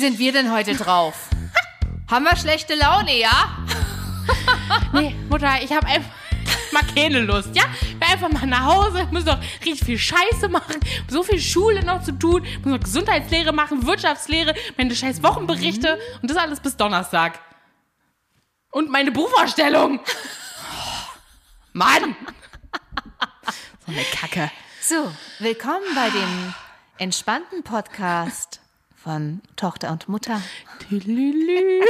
Sind wir denn heute drauf? Haben wir schlechte Laune, ja? Nee, Mutter, ich habe einfach mal keine Lust, ja? Ich will einfach mal nach Hause, muss noch richtig viel Scheiße machen, so viel Schule noch zu tun, muss noch Gesundheitslehre machen, Wirtschaftslehre, meine scheiß Wochenberichte und das alles bis Donnerstag. Und meine Buchvorstellung. Mann! So eine Kacke. So, willkommen bei dem entspannten Podcast von Tochter und Mutter. Tülülü.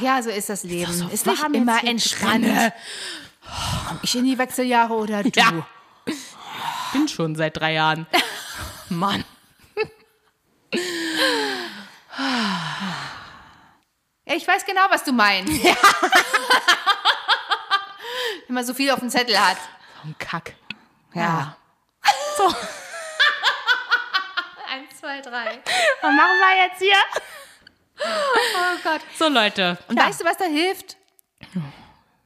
Ja, so ist das Leben. so ist nicht immer entspannt. Komm ich in die Wechseljahre oder du? Ja. Bin schon seit drei Jahren. Mann. Ja, ich weiß genau, was du meinst. Ja. Wenn man so viel auf dem Zettel hat. So ein Kack. Ja. So, Eins, zwei, drei. was machen wir jetzt hier? Oh Gott. So, Leute. Und weißt du, was da hilft?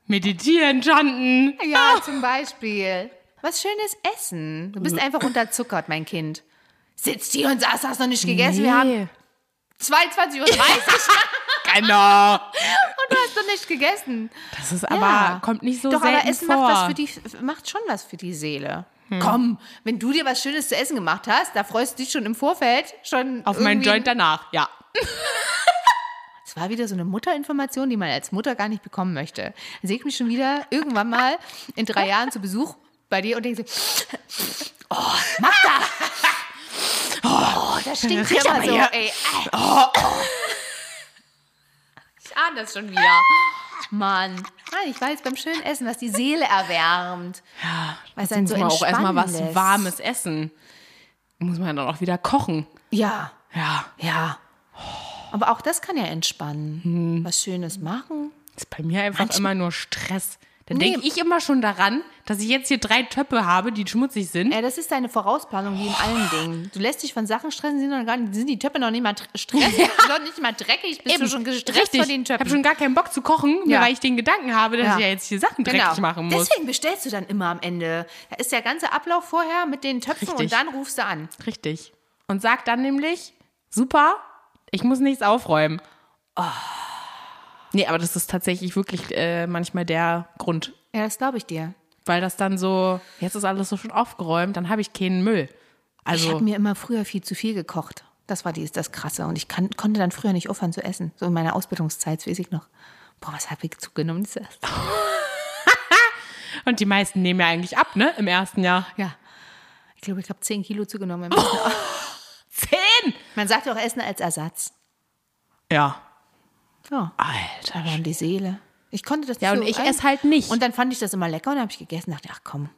Meditieren, Chanten. Ja, zum Beispiel. Was schönes Essen. Du bist einfach unterzuckert, mein Kind. Sitzt hier und sagst, hast noch nicht gegessen. Wir haben 22.30 Uhr und Genau. du hast noch nicht gegessen. Das ist aber, Ja. kommt nicht so Doch, selten aber Essen vor. Macht, was für die, macht schon was für die Seele. Komm, wenn du dir was Schönes zu essen gemacht hast, da freust du dich schon im Vorfeld schon Auf meinen Joint danach, ja. Das war wieder so eine Mutterinformation, die man als Mutter gar nicht bekommen möchte. Dann sehe ich mich schon wieder irgendwann mal in drei Jahren zu Besuch bei dir und denke so, oh, mach da! Oh, das stinkt immer aber so, hier. ey. Oh, Ich ahne das schon wieder. Mann. Nein, ich weiß beim schönen Essen, was die Seele erwärmt. Ja, das einen muss so man auch erstmal was. Warmes essen. Muss man dann auch wieder kochen. Ja, Ja, ja. Aber auch das kann ja entspannen. Was Schönes machen. ist bei mir einfach Manch- immer nur Stress. Dann Nee. denke ich immer schon daran, dass ich jetzt hier drei Töpfe habe, die schmutzig sind. Ja, das ist deine Vorausplanung wie in allen Dingen. Du lässt dich von Sachen stressen, sind, noch gar nicht, sind die Töpfe noch nicht mal tr- stressig, noch nicht mal dreckig, bist du schon gestresst Richtig. von den Ich habe Töpfen. schon gar keinen Bock zu kochen, Ja. weil ich den Gedanken habe, dass Ja. ich ja jetzt hier Sachen dreckig machen muss. Deswegen bestellst du dann immer am Ende. Da ist der ganze Ablauf vorher mit den Töpfen Richtig. und dann rufst du an. Richtig. Und sagt dann nämlich, super, ich muss nichts aufräumen. Oh. Nee, aber das ist tatsächlich wirklich äh, manchmal der Grund. Ja, das glaube ich dir. Weil das dann so, jetzt ist alles so schon aufgeräumt, dann habe ich keinen Müll. Ich Also, habe mir immer früher viel zu viel gekocht. Das war dies, das Krasse. Und ich kann, konnte dann früher nicht aufhören zu essen. So in meiner Ausbildungszeit, weiß ich noch. Boah, was habe ich zugenommen? Das und die meisten nehmen ja eigentlich ab, ne, im ersten Jahr. Ja. Ich glaube, ich habe 10 Kilo zugenommen. Im ersten Jahr. Zehn! Man sagt ja auch Essen als Ersatz. Ja. Ja. Alter. Aber um die Seele. Ich konnte das Ja, so und ich ein- esse halt nicht. Und dann fand ich das immer lecker und dann habe ich gegessen und dachte, ach komm,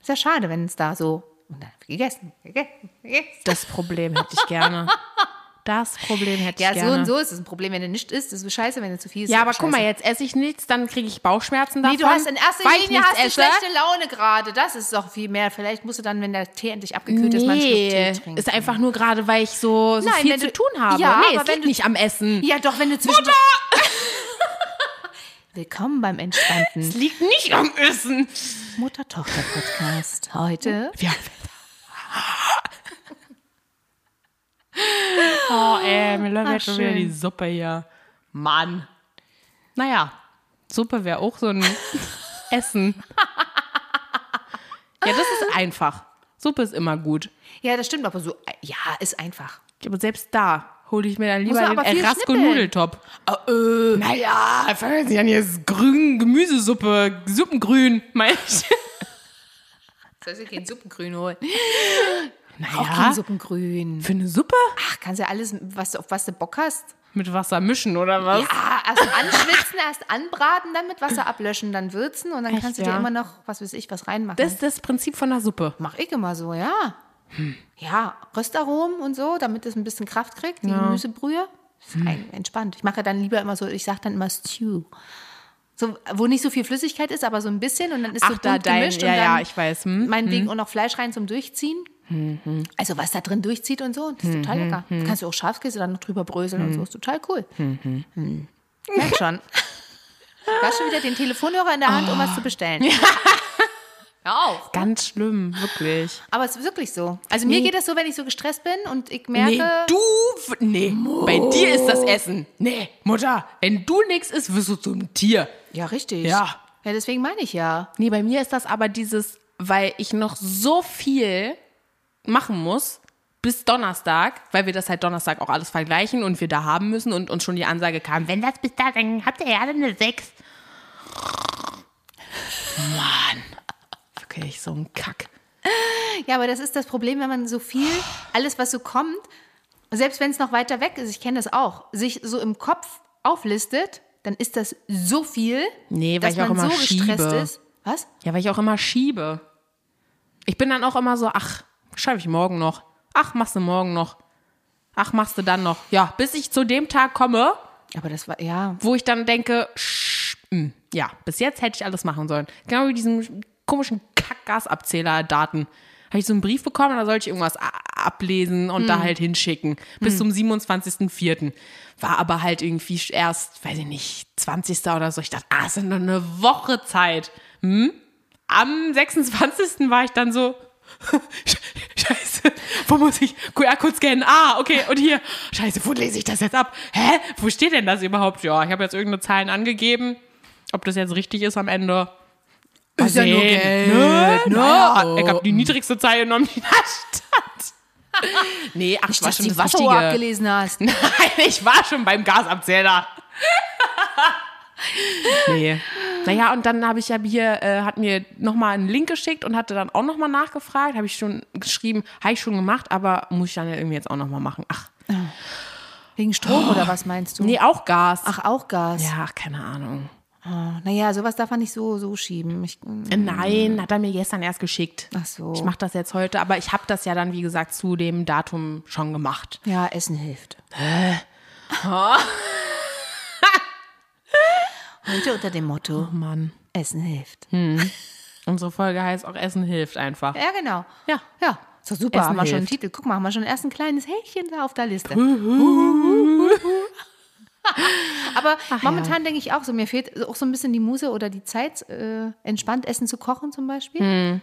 ist ja schade, wenn es da so. Und dann hab ich gegessen, gegessen, gegessen. Das Problem hätte ich gerne. Das Problem hätte Ja, ich so gerne. und so ist es ein Problem, wenn du nicht isst, ist es scheiße, wenn du zu viel isst. Ja, ist aber guck mal, jetzt esse ich nichts, dann kriege ich Bauchschmerzen davon. Nee, du hast in erster Linie hast du esse. schlechte Laune gerade. Das ist doch viel mehr. Vielleicht musst du dann, wenn der Tee endlich abgekühlt ist, mal einen Schluck Nee, Tee trinken. ist einfach nur gerade, weil ich so, so Nein, viel zu du- tun habe. Ja, nee, aber es wenn liegt du- nicht am Essen. ja, doch, wenn du zwischen. Willkommen beim entspannten Es liegt nicht am Essen. Mutter-Tochter-Podcast. Heute Ja. Oh, ey, mir läuft jetzt schon wieder die Suppe hier. Mann. Naja, Suppe wäre auch so ein Essen. ja, das ist einfach. Suppe ist immer gut. Ja, das stimmt, aber so, ja, ist einfach. Aber selbst da hole ich mir dann lieber den aber viel Erasco schnippeln. Nudeltop. äh. Naja, fangen Sie an, hier ist grün, Gemüsesuppe, Suppengrün, mein ich. Soll ich kein Suppengrün holen? Naja, Auch kein Suppengrün. für eine Suppe Ach, kannst ja alles, was, auf was du Bock hast. mit Wasser mischen oder was? Ja, erst anschwitzen, erst anbraten, dann mit Wasser ablöschen, dann würzen und dann Echt, kannst du dir ja? immer noch, was weiß ich, was reinmachen. Das ist das Prinzip von der Suppe. mache ich immer so, ja. Hm. Ja, Röstaromen und so, damit es ein bisschen Kraft kriegt, die Gemüsebrühe. Ist Hm. entspannt. Ich mache dann lieber immer so, ich sage dann immer Stew. So, wo nicht so viel Flüssigkeit ist, aber so ein bisschen und dann ist so Ach, da bunt dein, gemischt ja, und dann ja, ich weiß. Hm? meinetwegen auch noch Fleisch rein zum Durchziehen. Also was da drin durchzieht und so, das ist total lecker. Kannst du auch Schafskäse dann noch drüber bröseln und so, ist total cool. Hm. Merk schon. Du hast schon wieder den Telefonhörer in der Hand, um was zu bestellen. Hör auf. Ganz schlimm, wirklich. Aber es ist wirklich so. Also mir Nee. geht das so, wenn ich so gestresst bin und ich merke. Nee, du. Nee, bei dir ist das Essen. Nee, Mutter, wenn du nichts isst, wirst du zum Tier. Ja, richtig. Ja. Ja, deswegen meine ich ja. Nee, bei mir ist das aber dieses, weil ich noch so viel machen muss bis Donnerstag, weil wir das halt Donnerstag auch alles vergleichen und wir da haben müssen und uns schon die Ansage kam, wenn das bis da, dann habt ihr ja eine 6. Mann. Wirklich so ein Kack. Ja, aber das ist das Problem, wenn man so viel, alles, was so kommt, selbst wenn es noch weiter weg ist, ich kenne das auch, sich so im Kopf auflistet, dann ist das so viel, Nee, weil dass ich auch man immer so gestresst schiebe. ist. Was? Ja, weil ich auch immer schiebe. Ich bin dann auch immer so, ach, schaffe ich morgen noch. Ach, machst du morgen noch. Ach, machst du dann noch. Ja, bis ich zu dem Tag komme, Aber das war, ja. wo ich dann denke, sch, mh, ja, bis jetzt hätte ich alles machen sollen. Genau wie diesen komischen Kackgasabzähler-Daten. Habe ich so einen Brief bekommen, da sollte ich irgendwas ablesen und da halt hinschicken. Bis zum 27.04. War aber halt irgendwie erst, weiß ich nicht, 20. oder so. Ich dachte, ah, es ist noch eine Woche Zeit. Hm? Am 26. war ich dann so, wo muss ich QR-Code scannen? Ah, okay, und hier, Scheiße, wo lese ich das jetzt ab? Hä? Wo steht denn das überhaupt? Ja, ich habe jetzt irgendeine Zahlen angegeben. Ob das jetzt richtig ist am Ende. Mal Ist ja nur sehen. Geld, Ne? ne? Naja, ich habe die niedrigste Zahl genommen, die da stand. Nee, ach, ich war schon das Wichtige. abgelesen hast. Nein, ich war schon beim Gasabzähler. nee. Naja, und dann habe ich ja hier, äh, hat mir nochmal einen Link geschickt und hatte dann auch nochmal nachgefragt. Habe ich schon geschrieben, habe ich schon gemacht, aber muss ich dann ja irgendwie jetzt auch nochmal machen. Ach, Wegen Strom oder was meinst du? nee, auch Gas. Ach, auch Gas. Ja, ach, keine Ahnung. Naja, sowas darf man nicht so, so schieben. Ich, Äh, Nein, hat er mir gestern erst geschickt. Ach so. Ich mache das jetzt heute, aber ich habe das ja dann, wie gesagt, zu dem Datum schon gemacht. ja, Essen hilft. Heute unter dem Motto, Oh Mann. Essen hilft. Unsere Folge heißt auch Essen hilft einfach. Ja, genau. Ja. Ja, ist doch super. Essen haben wir schon einen. Titel. Guck mal, haben wir schon erst ein kleines Häkchen da auf der Liste. Aber momentan denke ich auch so, mir fehlt auch so ein bisschen die Muse oder die Zeit, äh, entspannt Essen zu kochen zum Beispiel. Hm.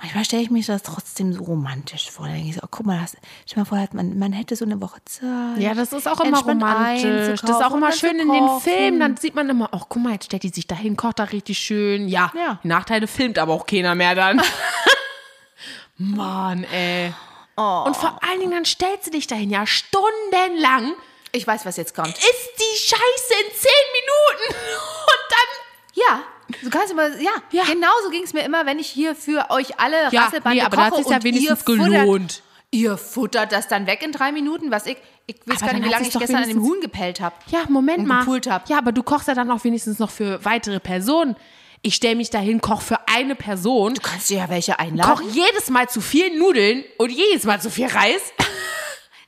Manchmal stelle ich mich das trotzdem so romantisch vor. Da denke ich so, oh, guck mal, das, stell mal vor, man, man hätte so eine Woche Zeit. Ja, das ist auch immer romantisch. Das ist auch immer schön in den. Filmen. Dann sieht man immer, oh, guck mal, jetzt stellt die sich dahin, kocht da richtig schön. Ja, Ja. Nachteile filmt aber auch keiner mehr dann. Mann, ey. Oh. Und vor allen Dingen, dann stellst du dich dahin, ja, stundenlang Ich weiß, was jetzt kommt. isst die Scheiße in zehn Minuten. Und dann Ja, du kannst immer, ja, Ja. genauso ging es mir immer, wenn ich hier für euch alle Ja, Rasselbande nee, aber da hat koche sich's ja und wenigstens ihr futtert- gelohnt. Ihr futtert das dann weg in drei Minuten, was ich, ich weiß Aber gar nicht, wie lange ich gestern an dem Huhn gepellt habe. Ja, Moment mal. Ja, aber du kochst ja dann auch wenigstens noch für weitere Personen. Ich stelle mich dahin, koch für eine Person, Du kannst dir ja welche koch einladen. jedes Mal zu viel Nudeln und jedes Mal zu viel Reis.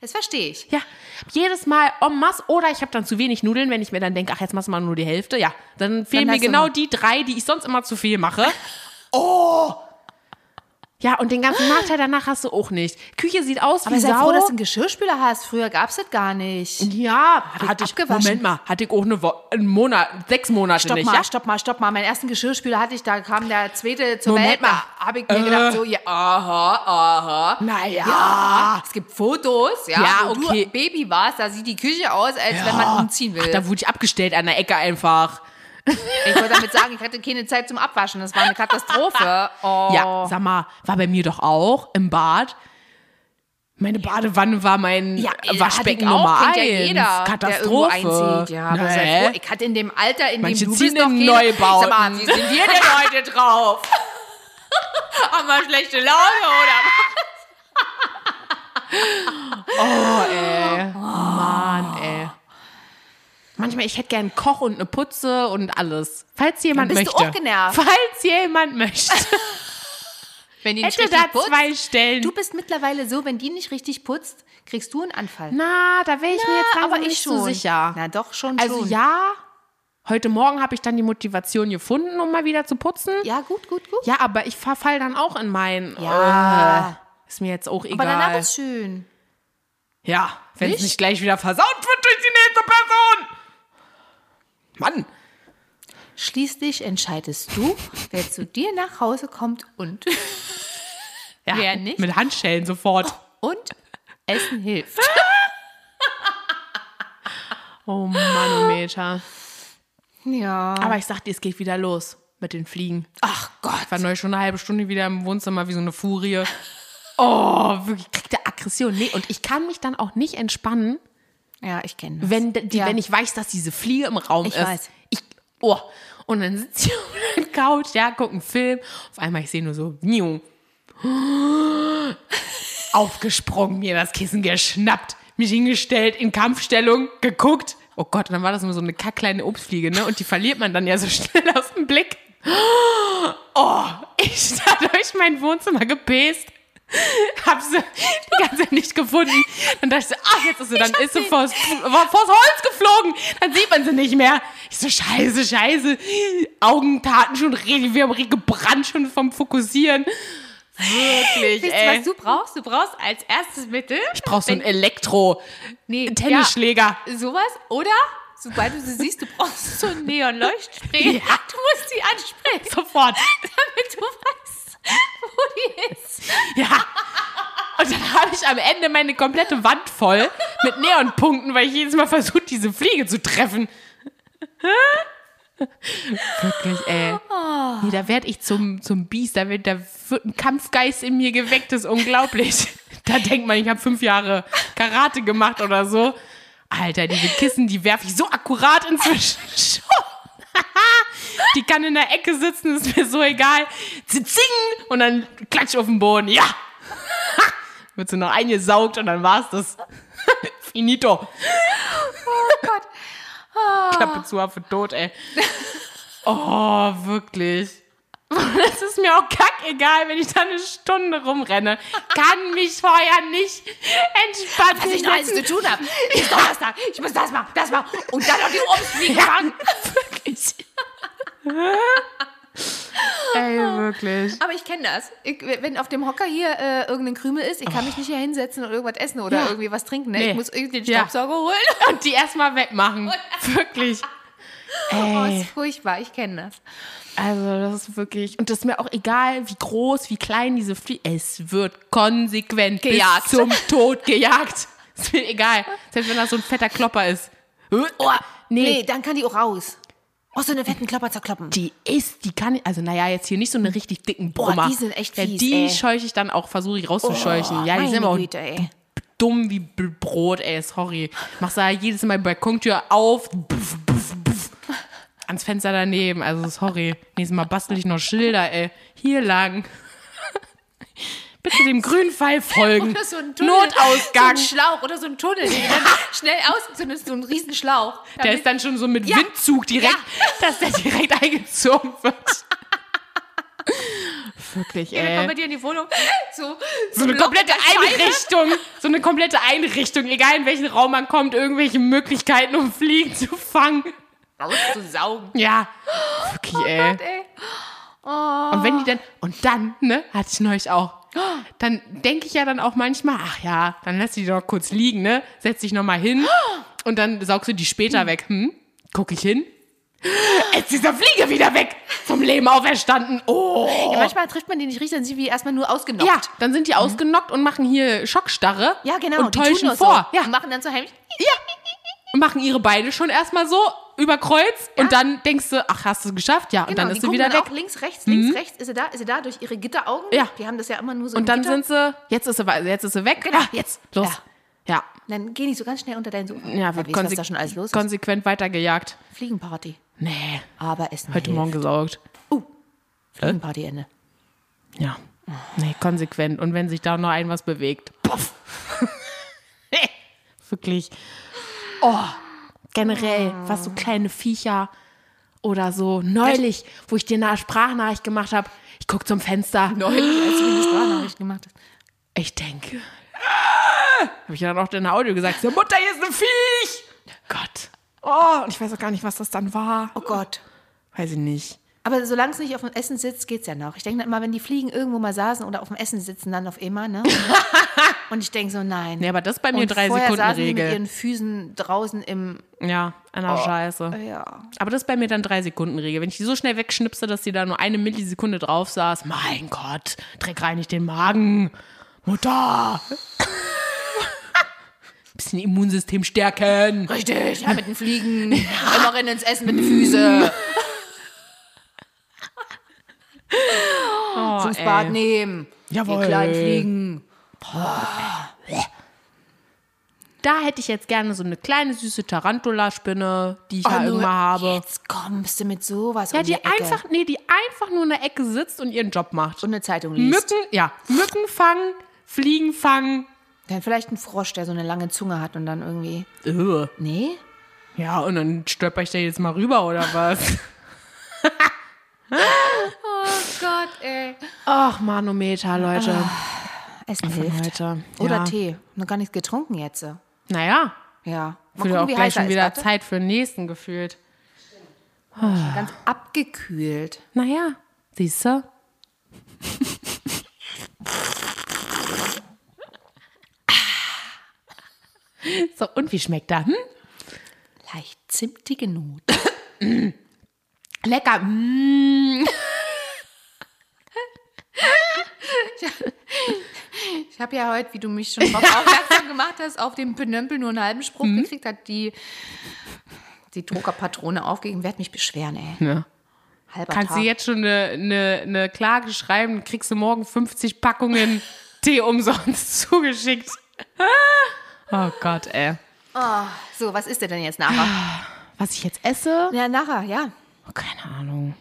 Das verstehe ich. Ja, jedes Mal en masse. Oder ich habe dann zu wenig Nudeln, wenn ich mir dann denke, ach, jetzt machst du mal nur die Hälfte. Ja, dann fehlen mir hast du genau die drei, die ich sonst immer zu viel mache. Oh! Ja, und den ganzen Nachteil danach hast du auch nicht. Küche sieht aus Aber wie sei Sau. froh, dass du einen Geschirrspüler hast. Früher gab es das gar nicht. ja, ich hatte ich, abgewaschen. Moment mal, hatte ich auch eine Wo einen Monat, sechs Monate Stopp nicht, mal, ja? stopp mal, stopp mal. Meinen ersten Geschirrspüler hatte ich, da kam der zweite zur Moment Welt. mal. Da habe ich mir gedacht, so, ja, aha, aha. Naja. Ja, es gibt Fotos, ja, Ja, wo okay. du Baby warst, da sieht die Küche aus, als wenn man umziehen will. Da wurde ich abgestellt an der Ecke einfach. Ich wollte damit sagen, ich hatte keine Zeit zum Abwaschen. Das war eine Katastrophe. Oh. Ja, sag mal, war bei mir doch auch im Bad. Meine Badewanne war mein Ja, äh, Waschbecken auch, Nummer eins. ja jeder, Katastrophe. Einzieht. Ja, sei froh, ich hatte in dem Alter, in Manche dem du bist keine- Neubauten. Sag mal, wie sind wir denn heute drauf? Haben wir schlechte Laune oder? Mann, ey. Manchmal, ich hätte gern einen Koch und eine Putze und alles. Falls jemand Dann bist du möchte. auch genervt. Falls jemand möchte. Wenn die nicht hätte richtig da putzt. zwei Stellen. Du bist mittlerweile so, wenn die nicht richtig putzt, kriegst du einen Anfall. Na, da wäre ich mir jetzt aber ich nicht schon. so sicher. Na doch, schon Also schon. ja, heute Morgen habe ich dann die Motivation gefunden, um mal wieder zu putzen. Ja, gut, gut, gut. Ja, aber ich verfall dann auch in mein. Ja. Äh, ist mir jetzt auch egal. aber danach ist schön. ja, wenn es nicht gleich wieder versaut wird durch die nächste Person. Mann. schließlich entscheidest du, wer zu dir nach Hause kommt und, Ja, Wer nicht? Mit Handschellen sofort. und Essen hilft. Oh Manometer. Ja. Aber ich sag dir, es geht wieder los mit den Fliegen. ach Gott. Ich war neulich schon eine halbe Stunde wieder im Wohnzimmer wie so eine Furie. Oh, wirklich, kriegt der Aggression. Nee, und ich kann mich dann auch nicht entspannen, Ja, ich kenne das. wenn, die, Ja. wenn ich weiß, dass diese Fliege im Raum Ich ist. weiß. Ich, oh. Und dann sitze ich auf der Couch, ja, gucke einen Film. Auf einmal, ich sehe nur so, Niu. Aufgesprungen, mir das Kissen geschnappt, mich hingestellt, in Kampfstellung, geguckt. Oh Gott, und dann war das nur so eine kackkleine Obstfliege, ne? Und die verliert man dann ja so schnell aus dem Blick. Oh, ich da durch mein Wohnzimmer gepest. Hab sie die ganze Zeit nicht gefunden. Dann dachte ich so, ach, jetzt ist sie, dann ist sie vors, vors Holz geflogen. Dann sieht man sie nicht mehr. Ich so, scheiße, scheiße. Augen taten schon richtig, wir haben gebrannt schon vom Fokussieren. Wirklich, Wisst ey. was du brauchst? Du brauchst als erstes Mittel. ich brauch so einen Elektro Nee, Tennisschläger. Ja, sowas. Oder, sobald du sie siehst, du brauchst so einen Neonleuchtspray. Ja. Du musst sie ansprechen, Sofort. damit du weißt, wo die ist. Ja. Und dann habe ich am Ende meine komplette Wand voll mit Neonpunkten, weil ich jedes Mal versuche, diese Fliege zu treffen. Wirklich, ey. Nee, da werde ich zum, zum Biest, da wird, da wird ein Kampfgeist in mir geweckt, das ist unglaublich. Da denkt man, ich habe fünf Jahre Karate gemacht oder so. Alter, diese Kissen, die werfe ich so akkurat inzwischen schon. Die kann in der Ecke sitzen, ist mir so egal. Zing! Und dann klatsch auf den Boden. Ja! Wird sie noch eingesaugt und dann war's das. Finito. Oh Gott. Klappe zu, für tot, ey. Oh, wirklich. Das ist mir auch kackegal, wenn ich da eine Stunde rumrenne. Kann mich vorher nicht entspannen. Was ich noch alles zu tun habe. Ich muss das da, ich muss das machen, das machen. Und dann noch die Obstfliege Ja. Ey, wirklich. Aber ich kenne das. Ich, wenn auf dem Hocker hier äh, irgendein Krümel ist, ich kann mich nicht hier hinsetzen und irgendwas essen oder Ja. irgendwie was trinken. Ne? Nee. Ich muss irgendwie den Ja. Staubsauger holen. Und die erstmal wegmachen. Wirklich. Oh, Ey. ist furchtbar. Ich kenne das. Also, das ist wirklich. Und das ist mir auch egal, wie groß, wie klein diese Fliege. Es wird konsequent Gejagt. bis zum Tod gejagt. Ist mir egal. Selbst wenn das so ein fetter Klopper ist. Oh, Nee. nee. dann kann die auch raus. Oh, so eine fetten Klopper zerkloppen. Die ist, die kann, also naja, jetzt hier nicht so eine richtig dicken Brummer. die sind echt ja, fies, Die ey. scheuche ich dann auch, versuche ich rauszuscheuchen. ja, die sind aber auch Güte, ey. dumm wie Brot, ey, sorry. Machst da jedes Mal Balkontür auf, buff, buff, buff, ans Fenster daneben, also sorry. Nächstes Mal bastel ich noch Schilder, ey. Hier lang. Bitte dem grünen Pfeil folgen. Oder so ein Tunnel. Notausgang. So ein Schlauch oder so ein Tunnel, den dann schnell ausgezündet ist, so ein riesen Schlauch. Der ist dann schon so mit Ja. Windzug direkt, dass der direkt eingezogen wird. Wirklich, Ja, dann kommt ey. bei dir in die Wohnung so, So eine komplette Einrichtung, so eine komplette Einrichtung, egal in welchen Raum man kommt, irgendwelche Möglichkeiten, um Fliegen zu fangen. Auszusaugen. Ja, wirklich, ey. Ey. Und wenn die dann, und dann, ne, hatte ich neulich auch, dann denke ich ja dann auch manchmal, ach ja, dann lässt du die doch kurz liegen, ne, setz dich nochmal hin und dann saugst du die später weg. Hm, guck ich hin. Jetzt ist dieser Fliege wieder weg, vom Leben auferstanden. Oh. Ja, manchmal trifft man die nicht richtig, dann sind die erstmal nur ausgenockt. Ja, dann sind die ausgenockt und machen hier Schockstarre. Ja, genau. Und täuschen vor. So. Ja, Und machen dann so heimlich. und machen ihre Beine schon erstmal so über Kreuz. Und dann denkst du, ach, hast du es geschafft? Ja, und Genau, dann die ist sie wieder dann weg. Mhm. links, rechts, links, rechts. Ist sie da? Ist sie da? Durch ihre Gitteraugen? Ja. Die haben das ja immer nur so Und dann Gitter. sind sie, jetzt ist sie, jetzt ist sie weg. Genau. Ah, jetzt, los. Ja, Dann gehen die so ganz schnell unter deinen Sofa. ja, wird konse- da schon alles los ist. konsequent weitergejagt. Fliegenparty. Nee, Aber Essen heute hilft. Morgen gesaugt. Fliegenpartyende. Ja, nee, konsequent. Und wenn sich da noch ein was bewegt, puff. Nee, Wirklich. Oh, generell, was so kleine Viecher oder so. Neulich, wo ich dir eine Sprachnachricht gemacht habe, ich guck zum Fenster. Neulich, als du mir eine Sprachnachricht gemacht hast. Ich denke. Habe ich ja dann auch in der Audio gesagt, so, Mutter, hier ist ein Viech. Gott. Oh, und ich weiß auch gar nicht, was das dann war. Oh Gott. Weiß ich nicht. Aber solange es nicht auf dem Essen sitzt, geht's ja noch. Ich denke immer, wenn die Fliegen irgendwo mal saßen oder auf dem Essen sitzen, dann auf immer, ne? Und ich denke so, nein. Nee, aber das ist bei mir und drei Sekunden saßen die mit Regel. ihren Füßen draußen im. Ja, an der Scheiße. Ja. Aber das ist bei mir dann drei Sekunden Regel. Wenn ich die so schnell wegschnipse, dass die da nur eine Millisekunde drauf saß, mein Gott, Dreck reinigt den Magen. Mutter. Bisschen Immunsystem stärken. Richtig, ja, mit den Fliegen. Immer rennen ins Essen mit den Füßen. Oh, ey. Bad nehmen. Jawohl. Die kleinen Fliegen. Da hätte ich jetzt gerne so eine kleine süße Tarantula-Spinne, die ich Oh, ja irgendwann habe. Jetzt kommst du mit sowas Ja, um die die einfach, nee, die einfach nur in der Ecke sitzt und ihren Job macht. und eine Zeitung liest. Mücken, ja, Mücken fangen, Fliegen fangen. Dann vielleicht ein Frosch, der so eine lange Zunge hat und dann irgendwie. Ugh. Nee? Ja, und dann stolper ich da jetzt mal rüber oder was? Oh Gott, ey. Ach, Manometer, Leute. Essen Von hilft. heute. Oder ja. Tee. Noch gar nichts getrunken jetzt. Naja, Ja. Mal wird auch wie gleich schon ist. wieder Warte. Zeit für den nächsten gefühlt. Ganz abgekühlt. Naja, siehst du? so, und wie schmeckt er? Hm? Leicht zimtige Not. Lecker. Mm. Ich habe ja heute, wie du mich schon drauf aufmerksam gemacht hast, auf dem Penömpel nur einen halben Spruch Mhm. gekriegt, hat die, die Druckerpatrone aufgegeben. Werd mich beschweren, ey. Ja. Halber Kannst Tag. du jetzt schon eine, eine, eine Klage schreiben, kriegst du morgen 50 Packungen Tee umsonst zugeschickt. Oh Gott, ey. So, was ist denn jetzt nachher? Was ich jetzt esse? Ja, nachher, ja. Oh, keine Ahnung.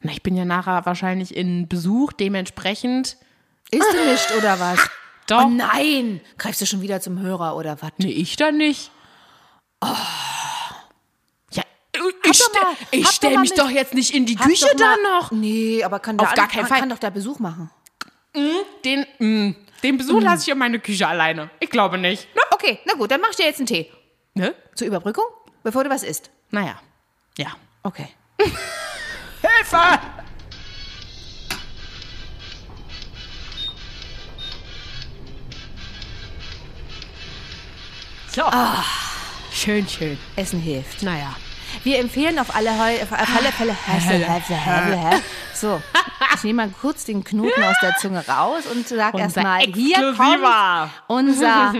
Na, ich bin ja nachher wahrscheinlich in Besuch, dementsprechend. Isst du nicht, oder was? Doch. Oh nein! Greifst du schon wieder zum Hörer, oder was? Nee, ich dann nicht. Ja, ich, doch stell- mal- ich doch stell mich mit- doch jetzt nicht in die Küche mal- da noch. Nee, aber kann Auf der gar keinen Fall. kann doch der Besuch machen. Den, mm, den Besuch lasse ich in meine Küche alleine. Ich glaube nicht. Ne? Okay, na gut, dann mach ich dir jetzt einen Tee. ne? Zur Überbrückung, bevor du was isst. Naja. Ja. Okay. Hilfe! So. Schön, schön. Essen hilft. Naja. Wir empfehlen auf alle, Heu auf alle Fälle. So, ich nehme mal kurz den Knoten aus der Zunge raus und sag Unser erstmal, hier kommt unser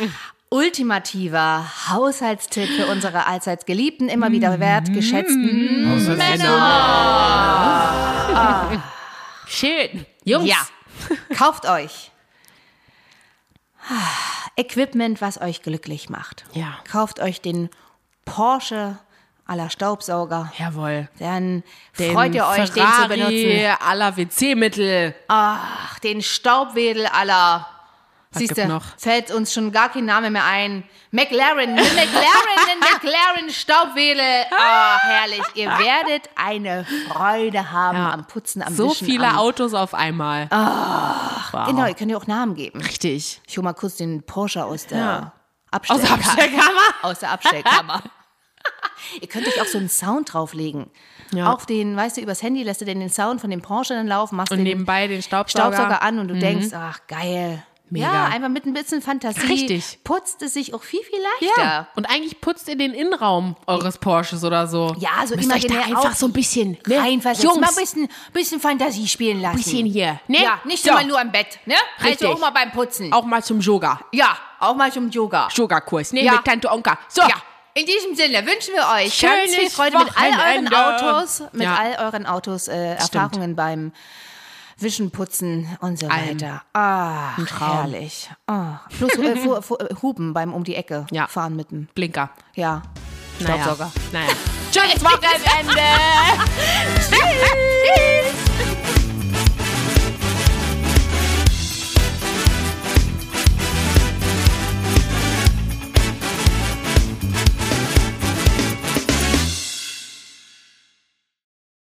ultimativer Haushaltstipp für unsere allseits geliebten, immer wieder wertgeschätzten Männer. Schön. Jungs. Ja, kauft euch Equipment, was euch glücklich macht. Ja. Kauft euch den Porsche aller Staubsauger. Jawohl. Dann Den freut ihr euch, den zu Ferrari benutzen. aller WC-Mittel. Ach, den Staubwedel aller. Siehst du, noch? fällt uns schon gar kein Name mehr ein. McLaren, eine McLaren, eine McLaren Staubwedel. Ach, herrlich. Ihr werdet eine Freude haben Ja. am Putzen, am So Wischen. viele am, Autos auf einmal. wow. Genau, ihr könnt ihr auch Namen geben. Richtig. Ich hole mal kurz den Porsche aus der Ja. Aus Abstellkammer. der Abstellkammer? Aus der Abstellkammer. ihr könnt euch auch so einen Sound drauflegen. Ja. Auf den, weißt du, übers Handy lässt du denn den Sound von dem Porsche dann laufen, machst Und den nebenbei den Staubsauger. Staubsauger an und du denkst, ach geil. Mega. Ja, einfach mit ein bisschen Fantasie Richtig. putzt es sich auch viel, viel leichter. Ja. Und eigentlich putzt ihr den Innenraum eures Porsches oder so. Ja, so Müsst euch da einfach so ein bisschen ne? Reinversetzen. Jungs, Mal ein bisschen, bisschen Fantasie spielen lassen. bisschen hier. Ne? Ja, nicht so. immer nur am Bett, ne? Richtig. Also auch mal beim Putzen. Auch mal zum Yoga. Ja, auch mal zum Yoga. Yoga-Kurs, ne? Ja. Mit Tante Onka. So. Ja. In diesem Sinne wünschen wir euch ganz Schönes viel Freude mit all euren Wochenende. Autos, mit Ja. all euren Autos, äh, Erfahrungen beim Wischen, Putzen und so Allem. weiter. Ah, Traum. herrlich. Ah. Plus äh, fu, fu, Hupen beim um die Ecke Ja. fahren mit dem, Blinker. ja, Naja. Staubsauger. Naja. Schönes Wochenende. Tschüss.